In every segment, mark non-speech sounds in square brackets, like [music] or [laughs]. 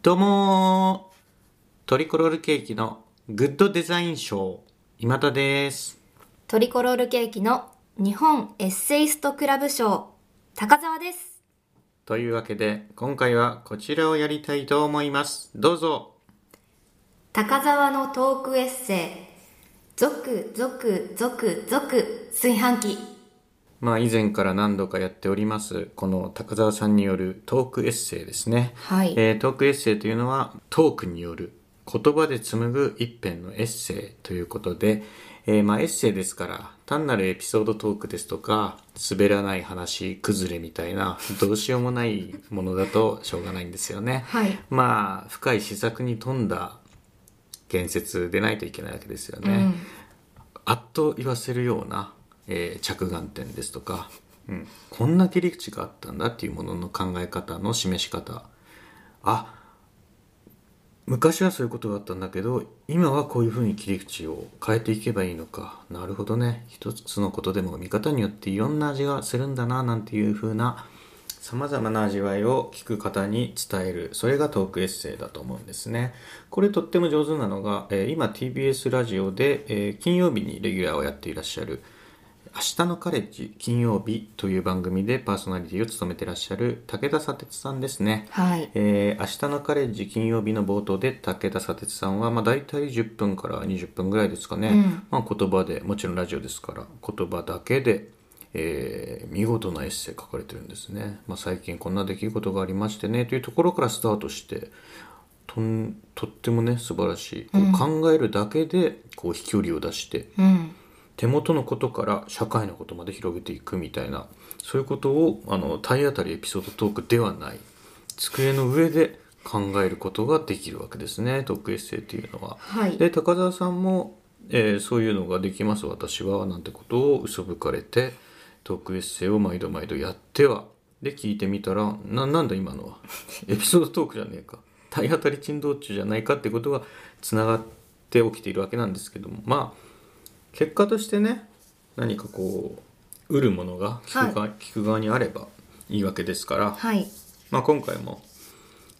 どうもトリコロールケーキのグッドデザイン賞今田です。トリコロールケーキの日本エッセイストクラブ賞高澤です。というわけで今回はこちらをやりたいと思います。どうぞ。高澤のトークエッセイ続続続続炊飯器まあ以前から何度かやっておりますこの高澤さんによるトークエッセイですね、はい。えートークエッセイというのはトークによる言葉で紡ぐ一編のエッセイということで、えーまあエッセイですから単なるエピソードトークですとか滑らない話崩れみたいなどうしようもないものだとしょうがないんですよね、はい。まあ深い施策に富んだ言説でないといけないわけですよね、うん。あっと言わせるような、えー着眼点ですとか、うん、こんな切り口があったんだっていうものの考え方の示し方。あ昔はそういうことがあったんだけど今はこういうふうに切り口を変えていけばいいのか。なるほどね。一つのことでも見方によっていろんな味がするんだななんていうふうなさまざまな味わいを聞く方に伝える。それがトークエッセイだと思うんですね。これとっても上手なのが、えー今 TBS ラジオで、えー金曜日にレギュラーをやっていらっしゃる明日のカレッジ金曜日という番組でパーソナリティを務めてらっしゃる武田砂鉄さんですね。はい。えー明日のカレッジ金曜日の冒頭で武田砂鉄さんは、まあ、大体10分から20分ぐらいですかね、うん。まあ、言葉でもちろんラジオですから言葉だけで、えー見事なエッセイ書かれてるんですね、まあ、最近こんな出来事がありましてねというところからスタートしてとんとってもね素晴らしい。こう考えるだけでこう飛距離を出して、うん手元のことから社会のことまで広げていくみたいなそういうことをあの体当たりエピソードトークではない。机の上で考えることができるわけですね。トークエッセイっていうのは。はい。で高澤さんも、えーそういうのができます。私はなんてことを嘘吹かれてトークエッセイを毎度毎度やっては。で聞いてみたらななんだ今のは。[laughs] エピソードトークじゃねえか。体当たり珍道中じゃないかってことがつながって起きているわけなんですけども。まあ結果としてね何かこう売るものが聞く側,、聞く側にあればいいわけですから、はい。まあ、今回も、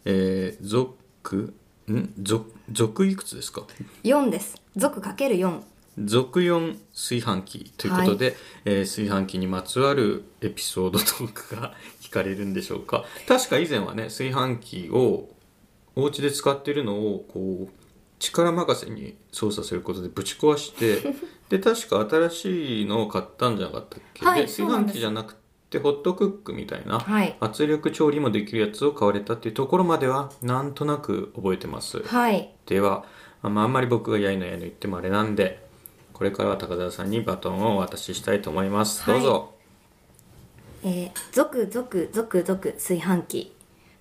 えー、続ん？続続いくつですか？4です。続かける4続4炊飯器ということで、えー炊飯器にまつわるエピソードトークが [laughs] 聞かれるんでしょうか？確か以前はね炊飯器をお家で使っているのをこう力任せに操作することでぶち壊して [laughs] で確か新しいのを買ったんじゃなかったっけ、はいで炊飯器じゃなくてホットクックみたいな、はい。圧力調理もできるやつを買われたっていうところまではなんとなく覚えてます。はい。では、まあ、あんまり僕がやいのやいの言ってもあれなんでこれからは高田さんにバトンをお渡ししたいと思います、はい。どうぞ。えー、続続続続炊飯器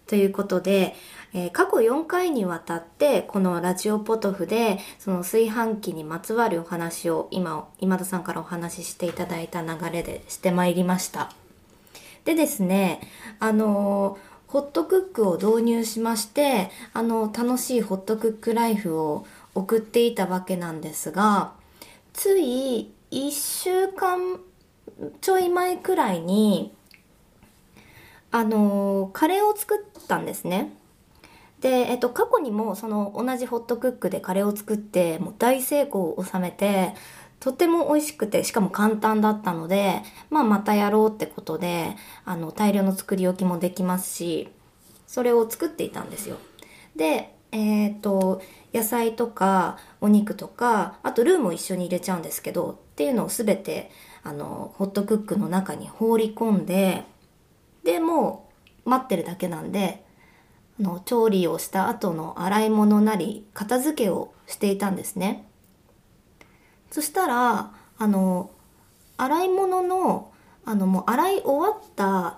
ということで、えー過去4回にわたってこのラジオポトフでその炊飯器にまつわるお話を今今田さんからお話ししていただいた流れでしてまいりました。でですねあのーホットクックを導入しましてあの楽しいホットクックライフを送っていたわけなんですがつい1週間ちょい前くらいにあのカレーを作ったんですね。で、えっと、過去にもその同じホットクックでカレーを作ってもう大成功を収めてとても美味しくてしかも簡単だったので、まあ、またやろうってことであの大量の作り置きもできますしそれを作っていたんですよ。でえっ、と野菜とかお肉とかあとルーも一緒に入れちゃうんですけどっていうのを全てあのホットクックの中に放り込んででもう待ってるだけなんであの調理をした後の洗い物なり片付けをしていたんですね。そしたらあの洗い物のあのもう洗い終わった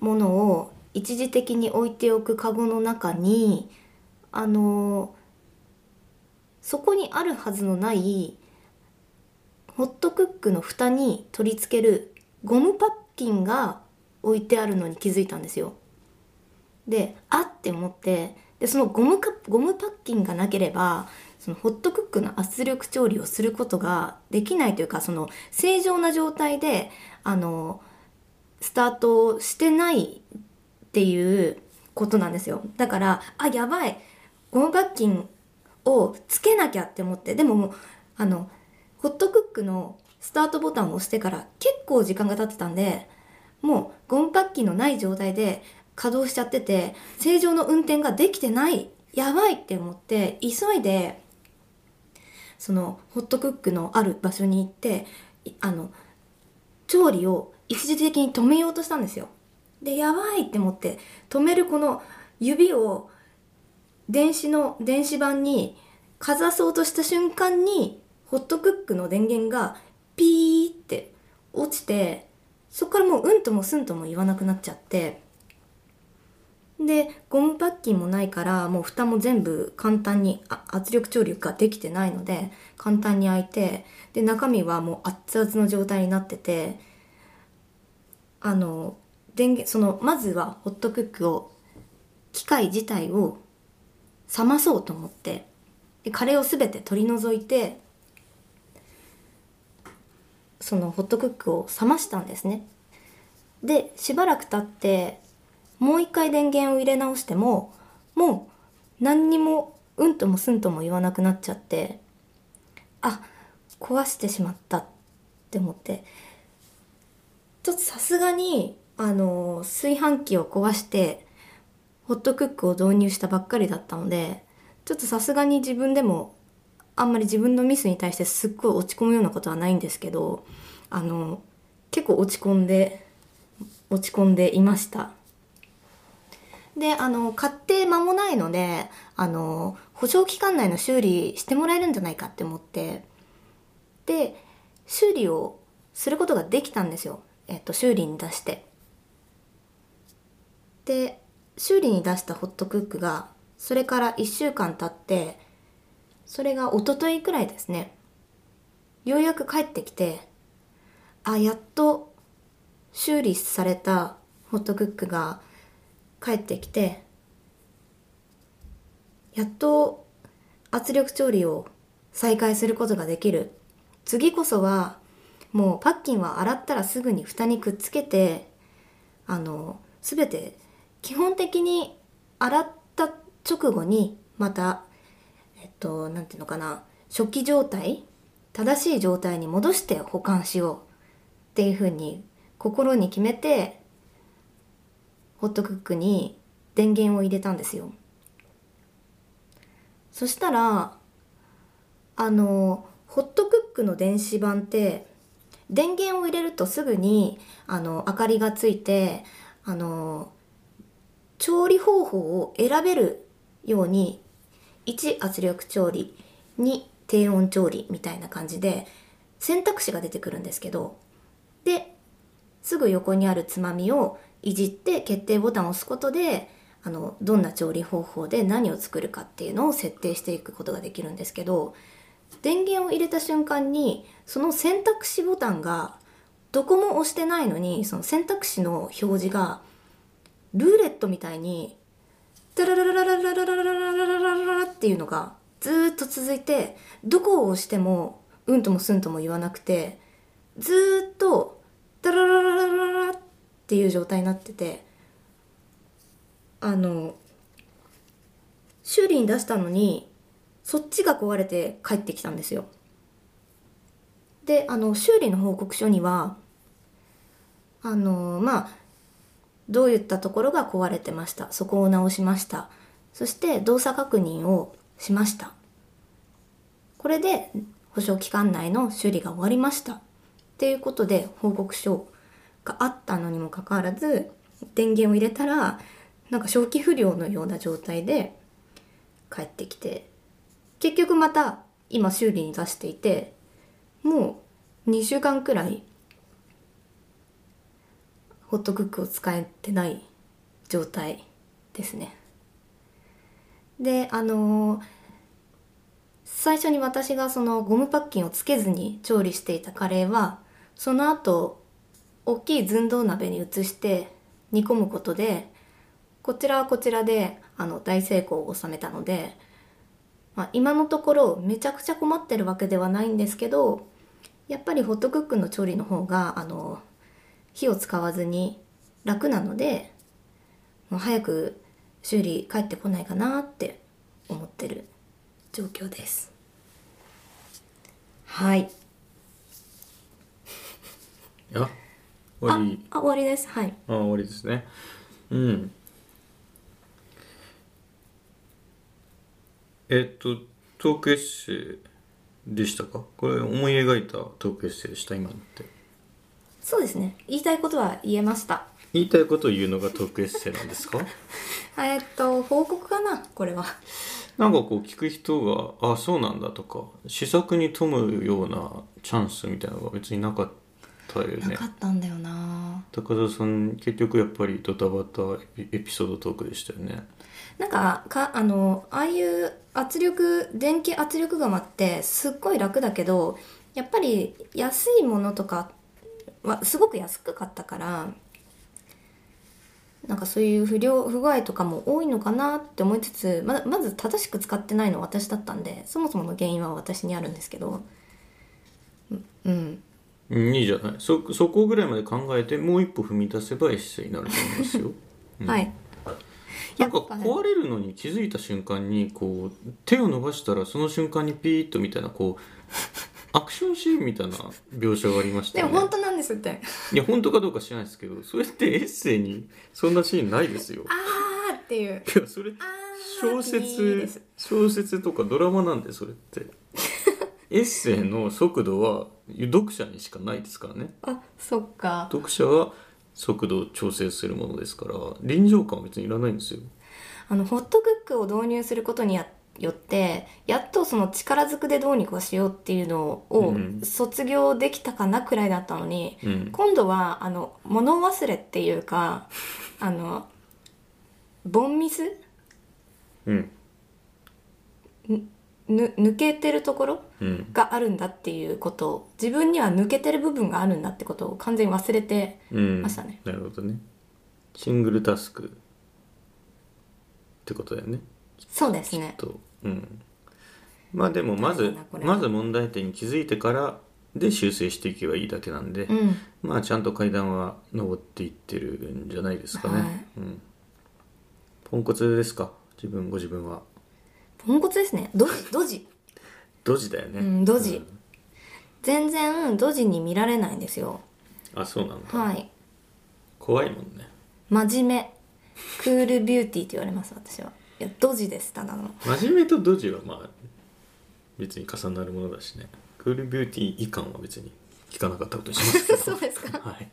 ものを一時的に置いておくカゴの中にあのそこにあるはずのないホットクックの蓋に取り付けるゴムパッキンが置いてあるのに気づいたんですよ。であって思ってでそのゴムカゴムパッキンがなければそのホットクックの圧力調理をすることができないというかその正常な状態であのスタートしてないっていうことなんですよだからあやばいゴムパッキンをつけなきゃって思ってでももうあのホットクックのスタートボタンを押してから結構時間が経ってたんでもうゴムパッキンのない状態で稼働しちゃってて正常の運転ができてないやばいって思って急いでそのホットクックのある場所に行ってあの調理を一時的に止めようとしたんですよ。でやばいって思って止めるこの指を電子の電子版にかざそうとした瞬間にホットクックの電源がピーって落ちてそこからもううんともすんとも言わなくなっちゃって。でゴムパッキンもないからもう蓋も全部簡単に圧力調理ができてないので簡単に開いてで中身はもう熱々の状態になっててあの電源そのまずはホットクックを機械自体を冷まそうと思ってでカレーを全て取り除いてそのホットクックを冷ましたんですね。でしばらく経ってもう一回電源を入れ直してももう何にもうんともすんとも言わなくなっちゃってあ壊してしまったって思って。ちょっとさすがにあの炊飯器を壊してホットクックを導入したばっかりだったのでちょっとさすがに自分でもあんまり自分のミスに対してすっごい落ち込むようなことはないんですけどあの結構落ち込んで落ち込んでいました。であの買って間もないのであの保証期間内の修理してもらえるんじゃないかって思ってで修理をすることができたんですよ、えっと、修理に出して。で修理に出したホットクックがそれから1週間経ってそれが一昨日くらいですね。ようやく帰ってきてあやっと修理されたホットクックが帰ってきてやっと圧力調理を再開することができる。次こそはもうパッキンは洗ったらすぐに蓋にくっつけてあの全て基本的に洗った直後にまたえっと何て言うのかな。初期状態？正しい状態に戻して保管しようっていうふうに心に決めてホットクックに電源を入れたんですよ。そしたらあのホットクックの電子版って電源を入れるとすぐにあの明かりがついてあの調理方法を選べるように1圧力調理。2低温調理みたいな感じで選択肢が出てくるんですけどですぐ横にあるつまみをいじって決定ボタンを押すことであのどんな調理方法で何を作るかっていうのを設定していくことができるんですけど電源を入れた瞬間にその選択肢ボタンがどこも押してないのにその選択肢の表示がルーレットみたいにタラララララララララララララっていうのがずっと続いてどこを押してもうんともすんとも言わなくてずっとタララララララっていう状態になっててあの修理に出したのにそっちが壊れて帰ってきたんですよであの修理の報告書にはあのまあどういったところが壊れてました？そこを直しました。そして動作確認をしました。これで保証期間内の修理が終わりました。っていうことで報告書があったのにもかかわらず電源を入れたらなんか正気不良のような状態で帰ってきて結局また今修理に出していてもう2週間くらいホットクックを使えてない状態ですね。であのー、最初に私がそのゴムパッキンをつけずに調理していたカレーはその後大きい寸胴鍋に移して煮込むことでこちらはこちらであの大成功を収めたので、まあ、今のところめちゃくちゃ困ってるわけではないんですけどやっぱりホットクックの調理の方があの火を使わずに楽なのでもう早く修理帰ってこないかなって思ってる状況です。はい。いや終わありあ終わりです。はい。あ終わりですね。うん。えっとトークエッセイでしたか？これ思い描いたトークエッセイでした今のってそうですね。言いたいことは言えました。言いたいことを言うのがトークエッセイなんですか？[laughs] えっと報告かな？これは。なんかこう聞く人があそうなんだとか試作に富むようなチャンスみたいなのが別になかったよなねかったんだよな。高田さん結局やっぱりドタバタエピソードトークでしたよね。なんかかあのああいう圧力電気圧力釜ってすっごい楽だけどやっぱり安いものとかはすごく安く買ったからなんかそういう不良不具合とかも多いのかなって思いつつままず正しく使ってないのは私だったんでそもそもの原因は私にあるんですけどうんうん。うんいいじゃない。そそこぐらいまで考えてもう一歩踏み出せばエッセイになると思いますよ。[laughs] はい。なんか壊れるのに気づいた瞬間にこう手を伸ばしたらその瞬間にピーッとみたいなこうアクションシーンみたいな描写がありましたでも本当なんですって。いや本当かどうか知らないですけどそれってエッセイにそんなシーンないですよ。あーっていう。いやそれあ小ーいいで説す。小説とかドラマなんでそれって。エッセイの速度は読者にしかないですからね。あそっか。読者は速度を調整するものですから臨場感は別にいらないんですよ。あのホットクックを導入することにやよってやっとその力ずくでどうにかしようっていうのをうん。卒業できたかなくらいだったのに、うん。今度はあの物忘れっていうか [laughs] あのボンミスうん。ぬ抜けてるところ？うん。があるんだっていうこと。を自分には抜けてる部分があるんだってことを完全に忘れてうん。ましたね。なるほどね。シングルタスクってことだよね。そうですね。とうん。まあでもまずまず問題点に気づいてからで修正していけばいいだけなんで、うん。まあちゃんと階段は登っていってるんじゃないですかね、はい。うん。ポンコツですか？自分ご自分は。ポンコツですね。ドジドジ。ドジだよね。うんドジ。全然ドジに見られないんですよ。あそうなんだ、はい。怖いもんね。真面目。クールビューティーって言われます私はいやドジですただの。真面目とドジはまあ別に重なるものだしね。クールビューティー以下は別に聞かなかったことにしますけど。[laughs] そうですか。はい。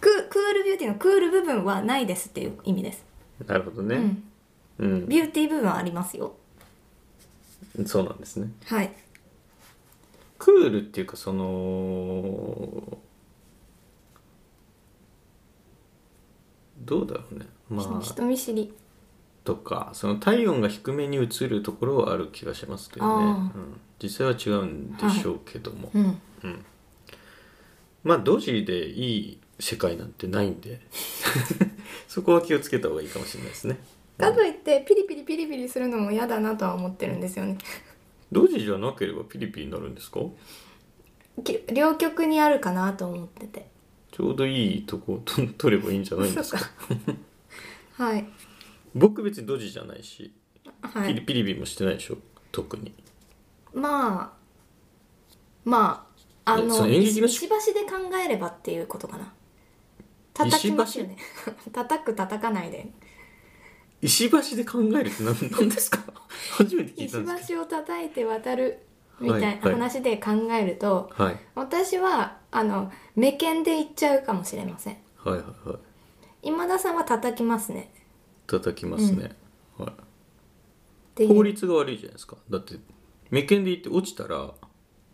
ククールビューティーのクール部分はないですっていう意味です、なるほどね。うん。うん、ビューティー部分はありますよ。そうなんですね。はい。クールっていうかそのどうだろうね。まあ人見知りとかその体温が低めに移るところはある気がしますけどね、あうん、実際は違うんでしょうけども、うん。まあドジでいい世界なんてないんで。[laughs] そこは気をつけた方がいいかもしれないですね。かといってピリピリピリピリするのも嫌だなとは思ってるんですよね。ドジじゃなければピリピリになるんですか？き両極にあるかなと思ってて。ちょうどいいとこをと取ればいいんじゃないんですか。はい僕別にドジじゃないし、はい。ピリピリピリもしてないでしょ？特に。まあまああえそのの演劇の石橋で考えればっていうことかな。叩きますよね。[laughs] 叩く叩かないで。石橋で考えるって何なんですか？[laughs] 初めて聞い石たんですけ橋を叩いて渡るみたいはいはない。話で考えると、どはい。私はあの目剣で言っちゃうかもしれません。はいはいはい。今田さんは叩きますね叩きますね、はいってい。う効率が悪いじゃないですか。だって目剣で言って落ちたら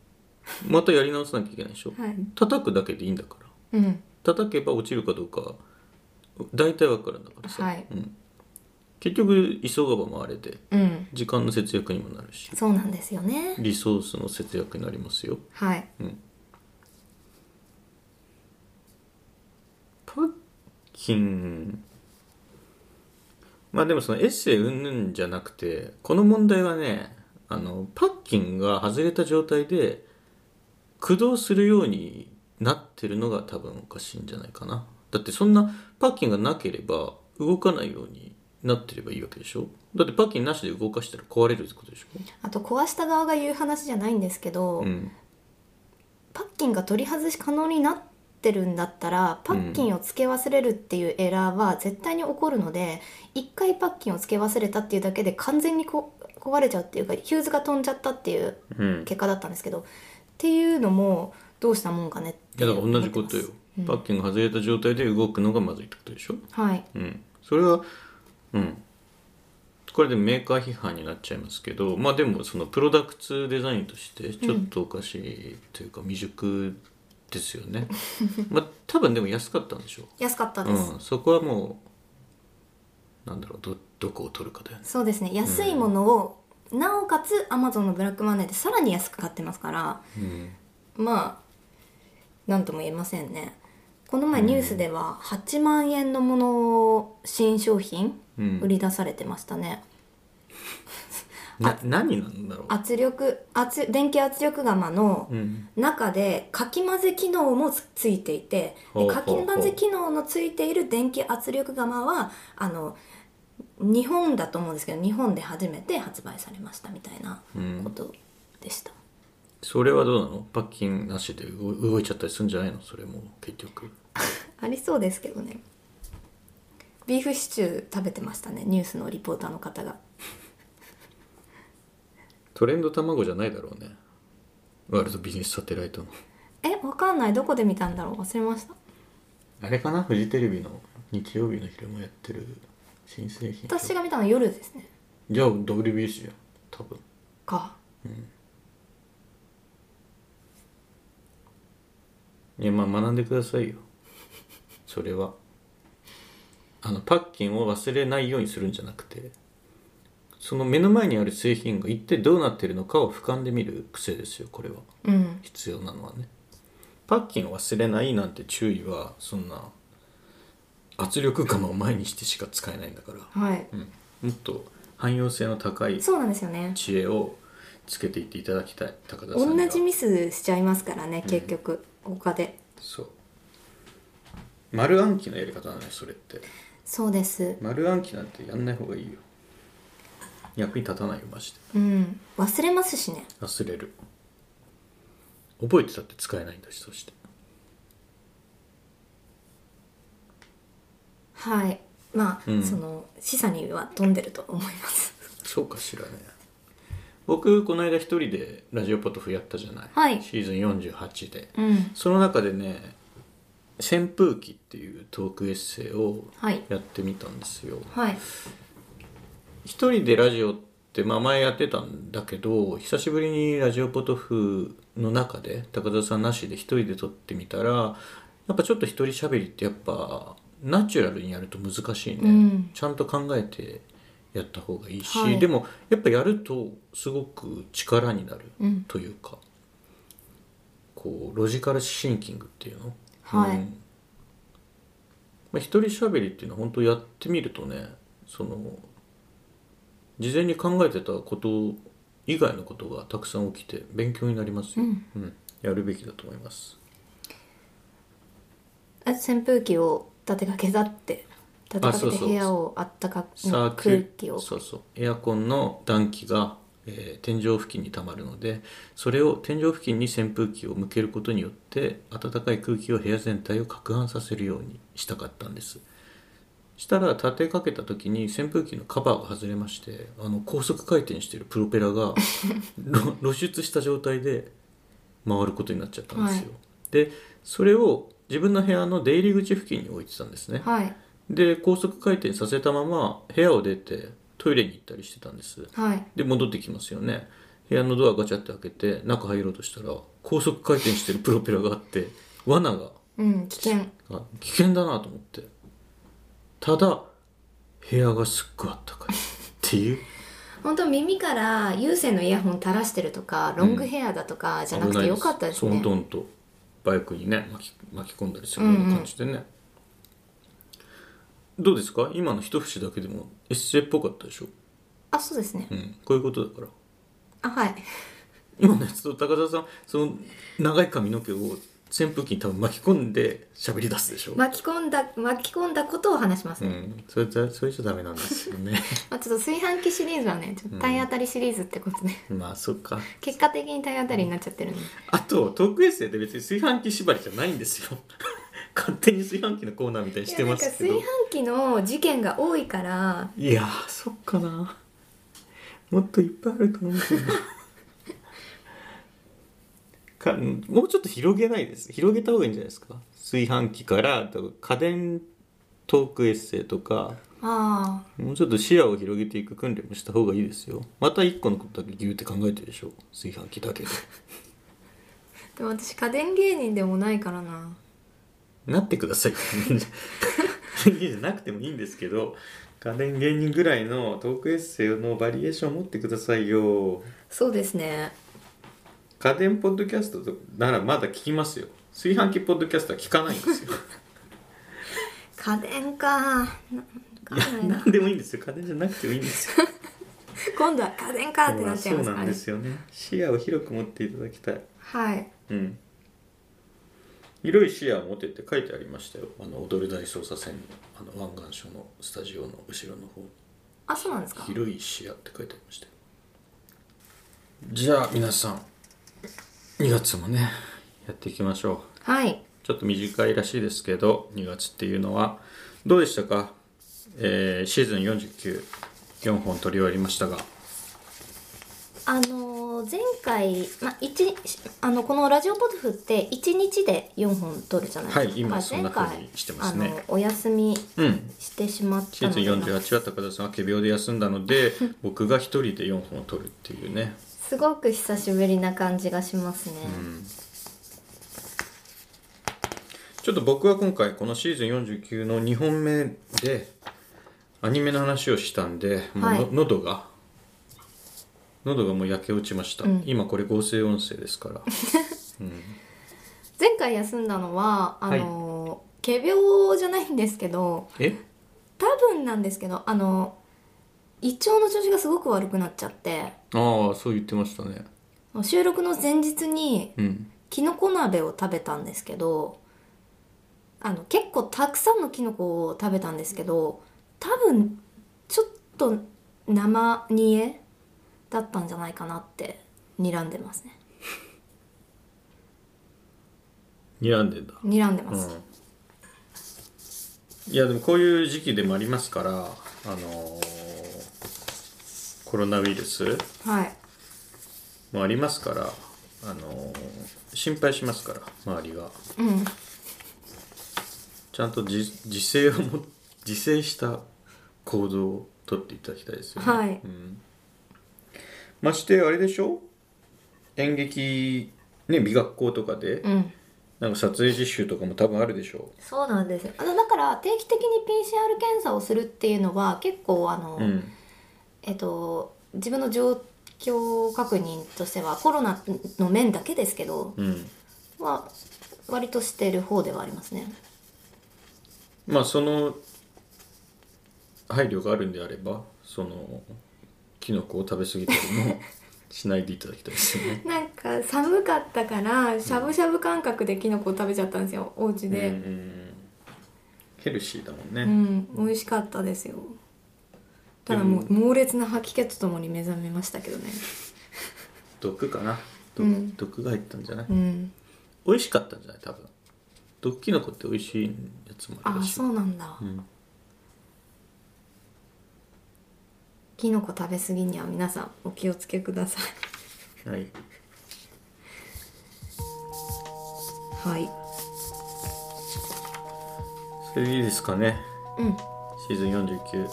[laughs] またやり直さなきゃいけないでしょ、はい。叩くだけでいいんだから。うん。叩けば落ちるかどうか大体わかるんだからさ、はい。うん、結局急がば回れでうん。時間の節約にもなるし。そうなんですよね。リソースの節約になりますよ。はい。パッキンまあでもそのエッセイうんぬんじゃなくてこの問題はねあのパッキンが外れた状態で駆動するようになってるのが多分おかしいんじゃないかな。だってそんなパッキンがなければ動かないようになってればいいわけでしょ？だってパッキンなしで動かしたら壊れるってことでしょ？あと壊した側が言う話じゃないんですけど、うん。パッキンが取り外し可能になってるんだったらパッキンを付け忘れるっていうエラーは絶対に起こるので一、回パッキンを付け忘れたっていうだけで完全にこ壊れちゃうっていうかヒューズが飛んじゃったっていううん。結果だったんですけどっていうのもどうしたもんかねっていやだから同じことよ、パッキンが外れた状態で動くのがまずいってことでしょ？はい。うん。それはうん。これでメーカー批判になっちゃいますけどまあでもそのプロダクツデザインとしてちょっとおかしいというか未熟ですよね、まあ多分でも安かったんでしょ安かったです、うん、そこはもうなんだろうどどこを取るかだよね。そうですね。安いものを、なおかつアマゾンのブラックマネーでさらに安く買ってますからうん。まあ何とも言えませんね。この前ニュースでは8万円のものを新商品うん。売り出されてましたね、な何なんだろう？圧力圧電気圧力釜のうん。中でかき混ぜ機能もつついていてかき混ぜ機能のついている電気圧力釜はあの日本だと思うんですけど日本で初めて発売されましたみたいなうん。ことでした、それはどうなの？パッキンなしで動動いちゃったりするんじゃないの？それも結局。[laughs] ありそうですけどね。ビーフシチュー食べてましたねニュースのリポーターの方がトレンド卵じゃないだろうね。ワールドビジネスサテライトの。えわかんない。どこで見たんだろう。忘れました。あれかな？フジテレビの日曜日の昼もやってる新製品私が見たのは夜ですね。じゃあ WBC じゃん。多分。か。いやまあ学んでくださいよ。それは。あのパッキンを忘れないようにするんじゃなくてその目の前にある製品が一体どうなってるのかを俯瞰で見る癖ですよこれは。うん。必要なのはね。パッキンを忘れないなんて注意はそんな圧力釜を前にしてしか使えないんだから、はい。うん、もっと汎用性の高いそうなんですよね。知恵をつけていっていただきたい高田さん同じミスしちゃいますからね結局他で。そう。丸暗記のやり方なのよそれって。そうです。丸暗記なんてやんない方がいいよ役に立たないよマジで。うん。忘れますしね。忘れる。覚えてたって使えないんだしそして。はい。まあ、うん。その示唆には飛んでると思います。そうかしらね。僕この間一人でラジオポトフやったじゃない、はい。シーズン48で。うん。その中でね扇風機っていうトークエッセイをはい。やってみたんですよ。はい一人でラジオって、まあ、前やってたんだけど久しぶりにラジオポトフの中で高田さんなしで一人で撮ってみたらやっぱちょっと一人喋りってやっぱナチュラルにやると難しいね、うん。ちゃんと考えてやった方がいいし、はい。でもやっぱやるとすごく力になるうんというか、こうロジカルシンキングっていうの？はい。うん。まあ、一人喋りっていうのは本当やってみるとねその事前に考えてたこと以外のことがたくさん起きて勉強になりますよ、うん。うん。やるべきだと思います。あ扇風機を立てかけだって立てかけて部屋をあったかサーキュ空気を。そうそう。エアコンの暖気が、えー天井付近にたまるのでそれを天井付近に扇風機を向けることによって暖かい空気を部屋全体を攪拌させるようにしたかったんですしたら立てかけた時に扇風機のカバーが外れましてあの高速回転してるプロペラが [laughs] ろ露出した状態で回ることになっちゃったんですよ、はい。でそれを自分の部屋の出入り口付近に置いてたんですね、はい。で高速回転させたまま部屋を出てトイレに行ったりしてたんです。はい。で戻ってきますよね。部屋のドアガチャって開けて中入ろうとしたら高速回転してるプロペラがあって罠がうん危険。あ危険だなと思ってただ部屋がすっごいあったかいっていう。[laughs] 本当耳から有線のイヤホン垂らしてるとかロングヘアだとかじゃなくてよかったですね、ほんとほんとバイクにね巻き巻き込んだりするような感じでね、どうですか？今の一節だけでもエッセイっぽかったでしょ？あそうですね。うん。こういうことだから。あはい。今のやつと高田さんその長い髪の毛を扇風機に多分巻き込んで喋り出すでしょ、巻き込んだ巻き込んだことを話しますね、うん、それじゃそれじゃダメなんですよね。[laughs] まあ、ちょっと炊飯器シリーズはねちょっと体当たりシリーズってことで、まあそっか。結果的に体当たりになっちゃってるんで。あとトークエッセイって別に炊飯器縛りじゃないんですよ。[laughs] 勝手に炊飯器のコーナーみたいにしていやなんかますけど。炊飯器の事件が多いから。いやーそっかな。もっといっぱいあると思うけど。なかもうちょっと広げないです。広げた方がいいんじゃないですか。炊飯器から家電トークエッセイとか。あもうちょっと視野を広げていく訓練もした方がいいですよ。また一個のことだけギューって考えてるでしょ。炊飯器だけで。あ [laughs] でも私家電芸人でもないからな。なってください。人間じゃなくてもいいんですけど家電芸人ぐらいのトークエッセイのバリエーションを持ってくださいよ。そうですね家電ポッドキャストとならまだ聞きますよ。炊飯器ポッドキャストは聞かないんですよ。[laughs] 家電か。ないや何でもいいんですよ。家電じゃなくてもいいんですよ。[laughs] 今度は家電かってなっちゃいますからね。そうなんですよね。視野を広く持っていただきたい。はい。うん。広い視野を持てって書いてありましたよ。あの踊る大捜査線のあの湾岸署のスタジオの後ろの方。あそうなんですか。広い視野って書いてありましたよ。じゃあ皆さん2月もねやっていきましょう。はい。ちょっと短いらしいですけど2月っていうのはどうでしたか、えーシーズン494本取り終わりましたが。あのー前回、まあ、一あのこのラジオポトフって1日で4本撮るじゃないですか、はい今まあそんな風にしてますね。お休みうん。してしまっシーズンたので48は高田さんは仮病で休んだので僕が一人で4本取るっていうねすごく久しぶりな感じがしますね、ちょっと僕は今回このシーズン49の2本目でアニメの話をしたんで、もうのはい。喉が喉がもう焼け落ちました、うん。今これ合成音声ですから。[laughs] 前回休んだのはあのー、仮病じゃないんですけどえ？多分なんですけどあの胃腸の調子がすごく悪くなっちゃってああそう言ってましたね。収録の前日にうん。きのこ鍋を食べたんですけどあの結構たくさんのきのこを食べたんですけど多分ちょっと生煮えだったんじゃないかなって睨んでますね。睨んでんだ。睨んでます、うん。いやでもこういう時期でもありますからあのーコロナウイルスはい。もありますからあのー心配しますから周りが。うん。ちゃんと自自制をも自制した行動をとっていただきたいですよね、はい。うん、ましてあれでしょ？演劇ね美学校とかで、うん。なんか撮影実習とかも多分あるでしょ？そうなんですよ。あのだから定期的に PCR 検査をするっていうのは結構あの、う、うん、えっと自分の状況確認としてはコロナの面だけですけどうん、は割としてる方ではありますね。まあその配慮があるんであればそのキノコを食べ過ぎたりもしないでいただきたいですよね。[laughs] なんか寒かったからしゃぶしゃぶ感覚でキノコを食べちゃったんですよお家うんうでん。ヘルシーだもんね、うん、美味しかったですよただもう猛烈な吐き気とともに目覚めましたけどね。毒かな。毒,、うん。毒が入ったんじゃない、うん。美味しかったんじゃない？多分。毒キノコって美味しいやつもあるしいそうなんだ、うん。キノコ食べ過ぎには皆さんお気をつけください。はい。はい。それでいいですかね。うん。シーズン49ち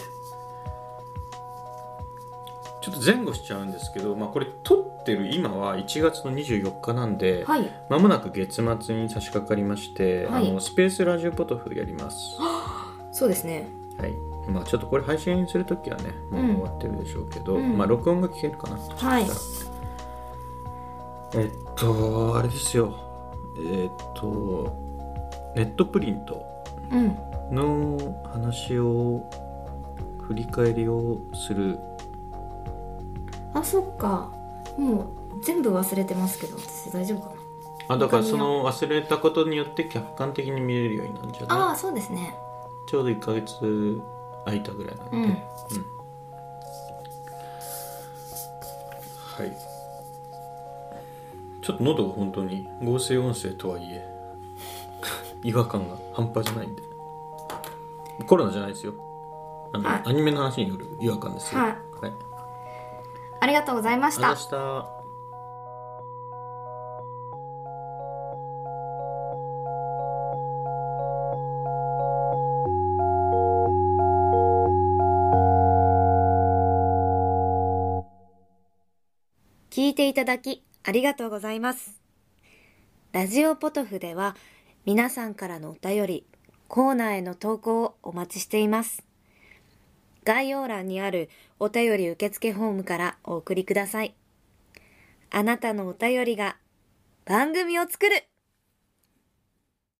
ょっと前後しちゃうんですけど、まあ、これ撮ってる今は1月の24日なんで、はい。まもなく月末に差し掛かりまして、はい。あのスペースラジオポトフやります。そうですね。はい。まあちょっとこれ配信するときはねもう終わってるでしょうけど、うん。まあ録音が聞けるかな。はい。えっとあれですよ。えっとネットプリントうん。の話を振り返りをするあそっか。もう全部忘れてますけど私大丈夫かあだからその忘れたことによって客観的に見れるようになるんじゃあなあそうですね。いちょうど1ヶ月空いたぐらいなんで、うん。はい。ちょっと喉が本当に合成音声とはいえ [laughs] 違和感が半端じゃないんで。コロナじゃないですよ。あの、はい。アニメの話による違和感ですよ。はい。はい、ありがとうございました聞いていただきありがとうございます。ラジオポトフでは皆さんからのお便り、コーナーへの投稿をお待ちしています。概要欄にあるお便り受付フォームからお送りください。あなたのお便りが番組を作る